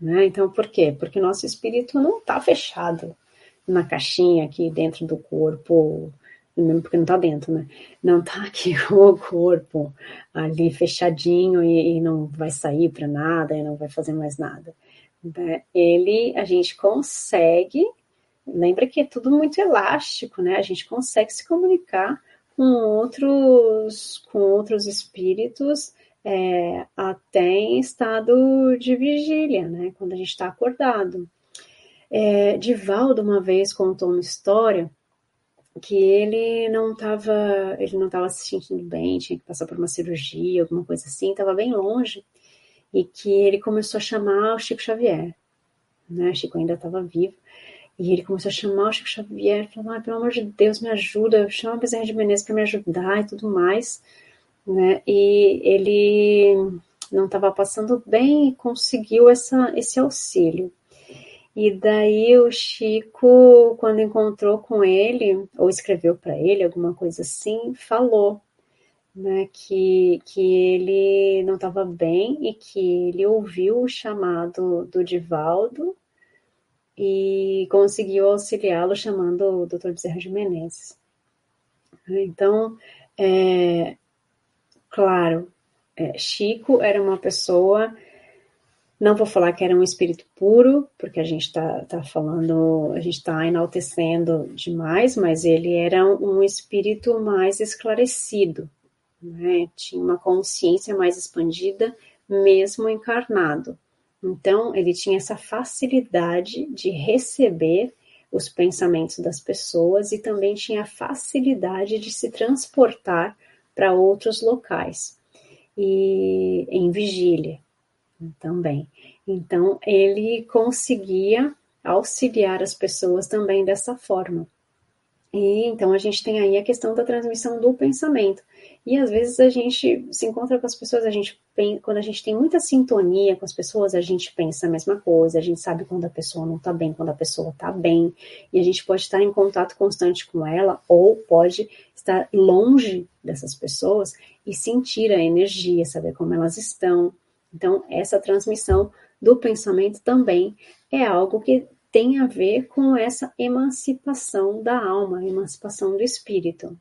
Né? Então, por quê? Porque nosso espírito não está fechado na caixinha aqui dentro do corpo mesmo porque não está dentro, né? Não está aqui o corpo ali fechadinho e, e não vai sair para nada e não vai fazer mais nada. Né? Ele, a gente consegue, lembra que é tudo muito elástico, né? A gente consegue se comunicar com outros, com outros espíritos é, até em estado de vigília, né? Quando a gente está acordado. É, Divaldo uma vez contou uma história que ele não estava ele não estava se sentindo bem, tinha que passar por uma cirurgia, alguma coisa assim, estava bem longe e que ele começou a chamar o Chico Xavier, né? Chico ainda estava vivo e ele começou a chamar o Chico Xavier, falou: ah, pelo amor de Deus, me ajuda, chama a Bezerra de Menezes para me ajudar e tudo mais, né? E ele não estava passando bem e conseguiu essa, esse auxílio. E daí o Chico, quando encontrou com ele, ou escreveu para ele, alguma coisa assim, falou né, que, que ele não estava bem e que ele ouviu o chamado do Divaldo e conseguiu auxiliá-lo chamando o Dr. Bezerra de Menezes. Então, é, claro, é, Chico era uma pessoa não vou falar que era um espírito puro, porque a gente está tá falando, a gente está enaltecendo demais, mas ele era um espírito mais esclarecido, né? tinha uma consciência mais expandida, mesmo encarnado. Então, ele tinha essa facilidade de receber os pensamentos das pessoas e também tinha a facilidade de se transportar para outros locais e em vigília também. Então, ele conseguia auxiliar as pessoas também dessa forma. E então a gente tem aí a questão da transmissão do pensamento. E às vezes a gente se encontra com as pessoas, a gente quando a gente tem muita sintonia com as pessoas, a gente pensa a mesma coisa, a gente sabe quando a pessoa não está bem, quando a pessoa está bem, e a gente pode estar em contato constante com ela, ou pode estar longe dessas pessoas e sentir a energia, saber como elas estão, então, essa transmissão do pensamento também é algo que tem a ver com essa emancipação da alma, emancipação do espírito.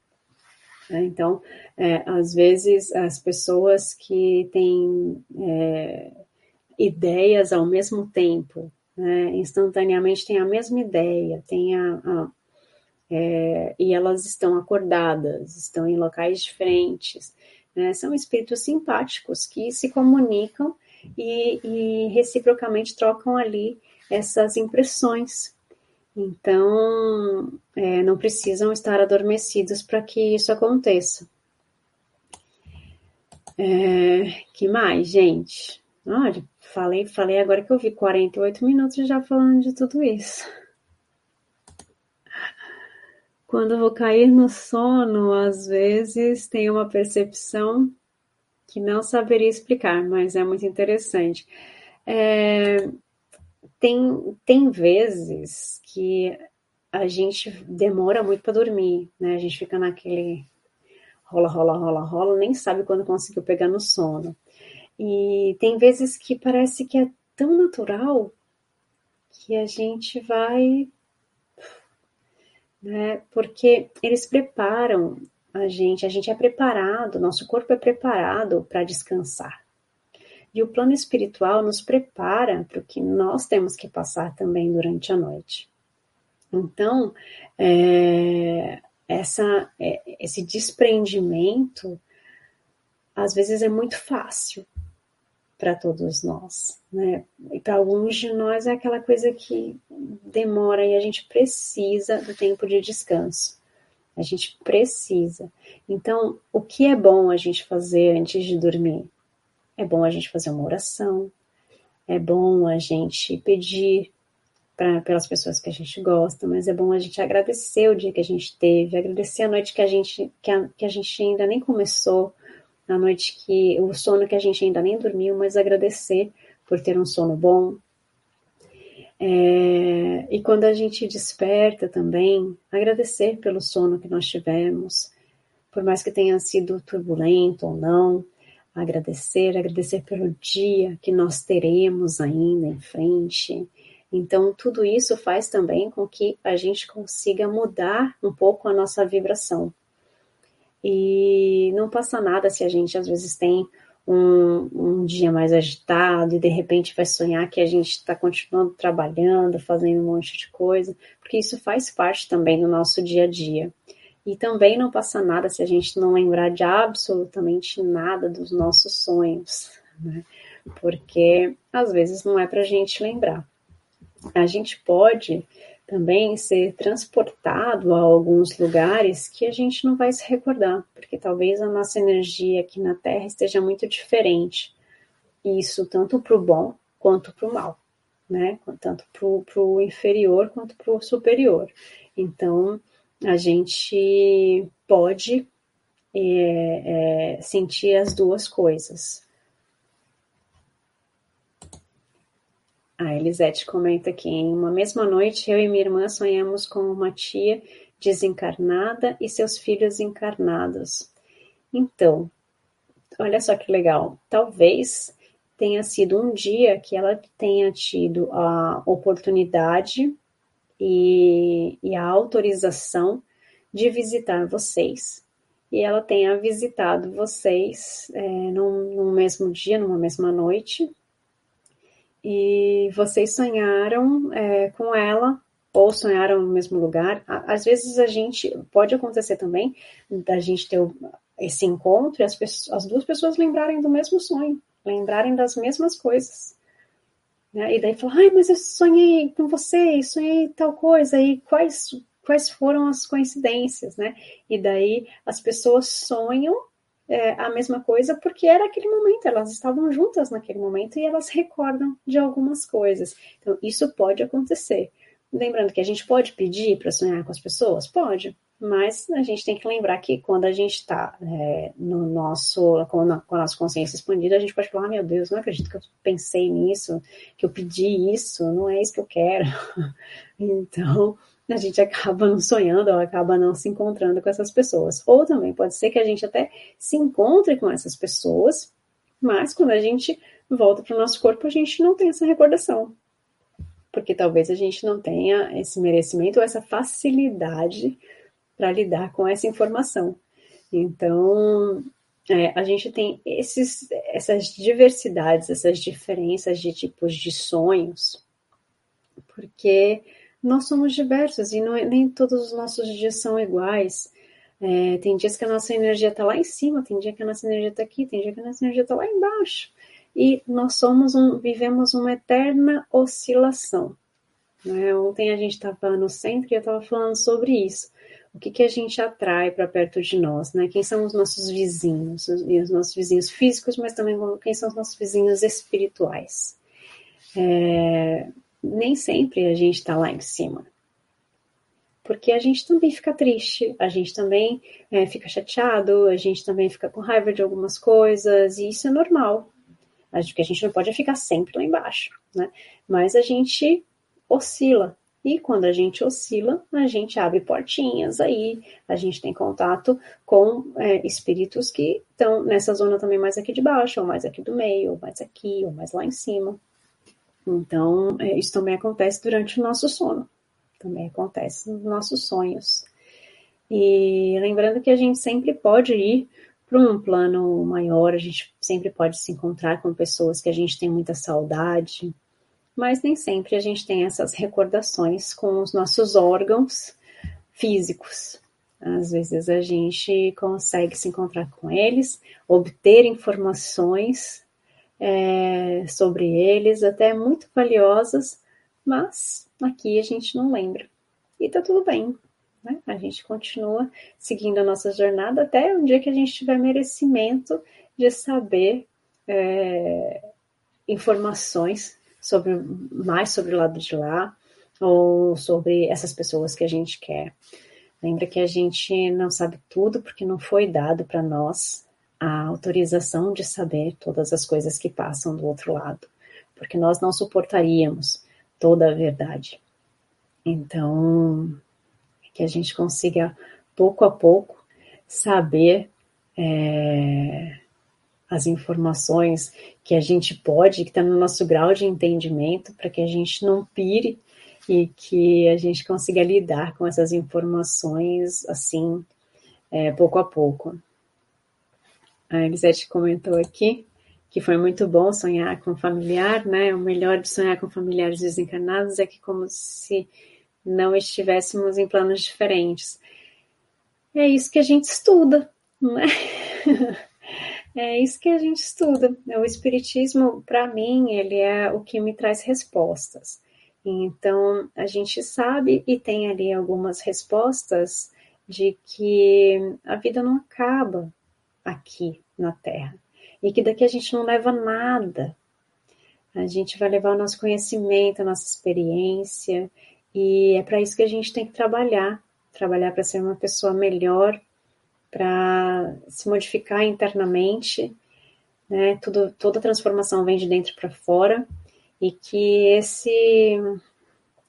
É, então, é, às vezes, as pessoas que têm é, ideias ao mesmo tempo, né, instantaneamente têm a mesma ideia, têm a, a é, e elas estão acordadas, estão em locais diferentes, né? São espíritos simpáticos que se comunicam e, e reciprocamente trocam ali essas impressões. Então, é, não precisam estar adormecidos para que isso aconteça. É, que mais, gente? Olha, falei, falei agora que eu vi 48 minutos já falando de tudo isso. Quando vou cair no sono, às vezes tenho uma percepção que não saberia explicar, mas é muito interessante. É, tem, tem vezes que a gente demora muito para dormir, né? A gente fica naquele rola, rola, rola, rola, nem sabe quando conseguiu pegar no sono. E tem vezes que parece que é tão natural que a gente vai né? Porque eles preparam a gente, a gente é preparado, nosso corpo é preparado para descansar. E o plano espiritual nos prepara para o que nós temos que passar também durante a noite. Então, é, essa, é, esse desprendimento às vezes é muito fácil, para todos nós, né? E para alguns de nós é aquela coisa que demora e a gente precisa do tempo de descanso. A gente precisa. Então, o que é bom a gente fazer antes de dormir? É bom a gente fazer uma oração, é bom a gente pedir pra, pelas pessoas que a gente gosta, mas é bom a gente agradecer o dia que a gente teve, agradecer a noite que a gente, que a, que a gente ainda nem começou, a noite que o sono que a gente ainda nem dormiu, mas agradecer por ter um sono bom. É, e quando a gente desperta também, agradecer pelo sono que nós tivemos, por mais que tenha sido turbulento ou não, agradecer, agradecer pelo dia que nós teremos ainda em frente, Então, tudo isso faz também com que a gente consiga mudar um pouco a nossa vibração. E não passa nada se a gente às vezes tem um, um dia mais agitado e de repente vai sonhar que a gente está continuando trabalhando, fazendo um monte de coisa, porque isso faz parte também do nosso dia a dia. E também não passa nada se a gente não lembrar de absolutamente nada dos nossos sonhos, né? Porque às vezes não é para a gente lembrar. A gente pode também ser transportado a alguns lugares que a gente não vai se recordar, porque talvez a nossa energia aqui na Terra esteja muito diferente. Isso tanto para o bom quanto para o mal, né? Tanto para o inferior quanto para o superior. Então, a gente pode é, é, sentir as duas coisas. A Elisete comenta aqui: em uma mesma noite, eu e minha irmã sonhamos com uma tia desencarnada e seus filhos encarnados. Então, olha só que legal. Talvez tenha sido um dia que ela tenha tido a oportunidade e, e a autorização de visitar vocês. E ela tenha visitado vocês é, num, num mesmo dia, numa mesma noite, e vocês sonharam é, com ela ou sonharam no mesmo lugar. Às vezes a gente pode acontecer também da gente ter esse encontro e as, pessoas, as duas pessoas lembrarem do mesmo sonho, lembrarem das mesmas coisas. Né? E daí falar, ai, mas eu sonhei com você, sonhei tal coisa, e quais, quais foram as coincidências, né? E daí as pessoas sonham é, a mesma coisa porque era aquele momento, elas estavam juntas naquele momento e elas recordam de algumas coisas. Então, isso pode acontecer. Lembrando que a gente pode pedir para sonhar com as pessoas? Pode, mas a gente tem que lembrar que quando a gente está é, no nosso, com a, com a, nossa consciência expandida, a gente pode falar, ah, meu Deus, não acredito que eu pensei nisso, que eu pedi isso, não é isso que eu quero. então, a gente acaba não sonhando ou acaba não se encontrando com essas pessoas. Ou também pode ser que a gente até se encontre com essas pessoas, mas quando a gente volta para o nosso corpo, a gente não tem essa recordação. Porque talvez a gente não tenha esse merecimento ou essa facilidade para lidar com essa informação. Então, é, a gente tem esses, essas diversidades, essas diferenças de tipos de sonhos, porque nós somos diversos e não, é, nem todos os nossos dias são iguais. É, tem dias que a nossa energia está lá em cima, tem dia que a nossa energia está aqui, tem dia que a nossa energia está lá embaixo. E nós somos um, vivemos uma eterna oscilação. Né? Ontem a gente estava no centro e eu estava falando sobre isso. O que, que a gente atrai para perto de nós, né? Quem são os nossos vizinhos, os, os nossos vizinhos físicos, mas também quem são os nossos vizinhos espirituais. É, nem sempre a gente está lá em cima. Porque a gente também fica triste, a gente também é, fica chateado, a gente também fica com raiva de algumas coisas, e isso é normal. Acho que a gente não pode ficar sempre lá embaixo, né? Mas a gente oscila. E quando a gente oscila, a gente abre portinhas aí, a gente tem contato com é, espíritos que estão nessa zona também mais aqui de baixo, ou mais aqui do meio, ou mais aqui, ou mais lá em cima. Então, é, isso também acontece durante o nosso sono, também acontece nos nossos sonhos. E lembrando que a gente sempre pode ir para um plano maior, a gente sempre pode se encontrar com pessoas que a gente tem muita saudade, mas nem sempre a gente tem essas recordações com os nossos órgãos físicos. Às vezes a gente consegue se encontrar com eles, obter informações é, sobre eles, até muito valiosas, mas aqui a gente não lembra. E tá tudo bem, né? A gente continua seguindo a nossa jornada até um dia que a gente tiver merecimento de saber é, informações sobre mais sobre o lado de lá ou sobre essas pessoas que a gente quer. Lembra que a gente não sabe tudo porque não foi dado para nós a autorização de saber todas as coisas que passam do outro lado, porque nós não suportaríamos toda a verdade. Então, que a gente consiga pouco a pouco saber é, as informações que a gente pode, que está no nosso grau de entendimento, para que a gente não pire e que a gente consiga lidar com essas informações assim, é, pouco a pouco. A Elisete comentou aqui que foi muito bom sonhar com familiar, né? O melhor de sonhar com familiares desencarnados é que como se não estivéssemos em planos diferentes. É isso que a gente estuda, não é? É isso que a gente estuda. O espiritismo, para mim, ele é o que me traz respostas. Então, a gente sabe e tem ali algumas respostas de que a vida não acaba aqui na Terra e que daqui a gente não leva nada. A gente vai levar o nosso conhecimento, a nossa experiência, e é para isso que a gente tem que trabalhar trabalhar para ser uma pessoa melhor, para se modificar internamente, né? Tudo, toda transformação vem de dentro para fora e que esse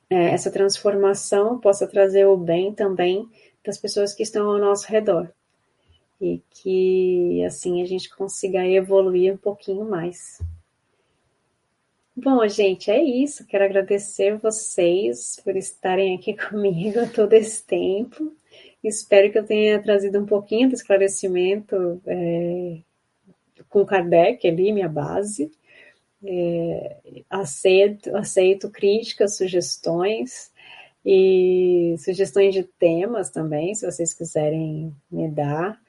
é, essa transformação possa trazer o bem também das pessoas que estão ao nosso redor e que assim a gente consiga evoluir um pouquinho mais. Bom, gente, é isso. Quero agradecer vocês por estarem aqui comigo todo esse tempo. Espero que eu tenha trazido um pouquinho de esclarecimento é, com Kardec ali, minha base. É, aceito, aceito críticas, sugestões e sugestões de temas também, se vocês quiserem me dar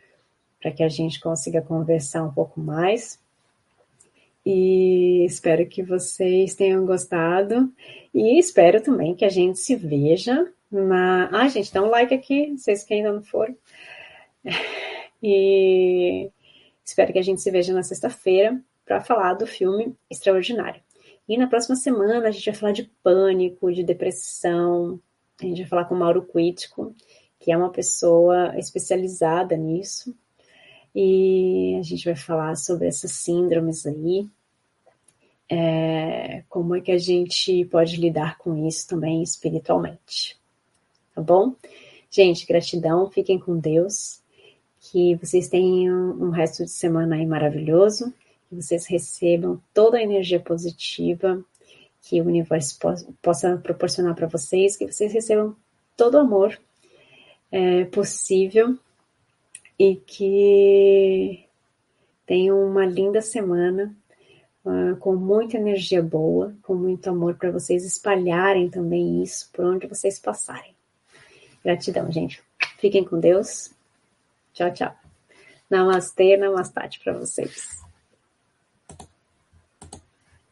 para que a gente consiga conversar um pouco mais. E espero que vocês tenham gostado. E espero também que a gente se veja na. Ah, gente, dá um like aqui, vocês que ainda não foram. E espero que a gente se veja na sexta-feira para falar do filme Extraordinário. E na próxima semana a gente vai falar de pânico, de depressão. A gente vai falar com o Mauro Quítico, que é uma pessoa especializada nisso e a gente vai falar sobre essas síndromes aí, é, como é que a gente pode lidar com isso também espiritualmente. Tá bom? Gente, gratidão, fiquem com Deus, que vocês tenham um resto de semana aí maravilhoso, que vocês recebam toda a energia positiva que o universo possa proporcionar para vocês, que vocês recebam todo o amor é, possível e que tenham uma linda semana uh, com muita energia boa, com muito amor para vocês espalharem também isso por onde vocês passarem. Gratidão, gente. Fiquem com Deus. Tchau, tchau. Namastê, namastate para vocês.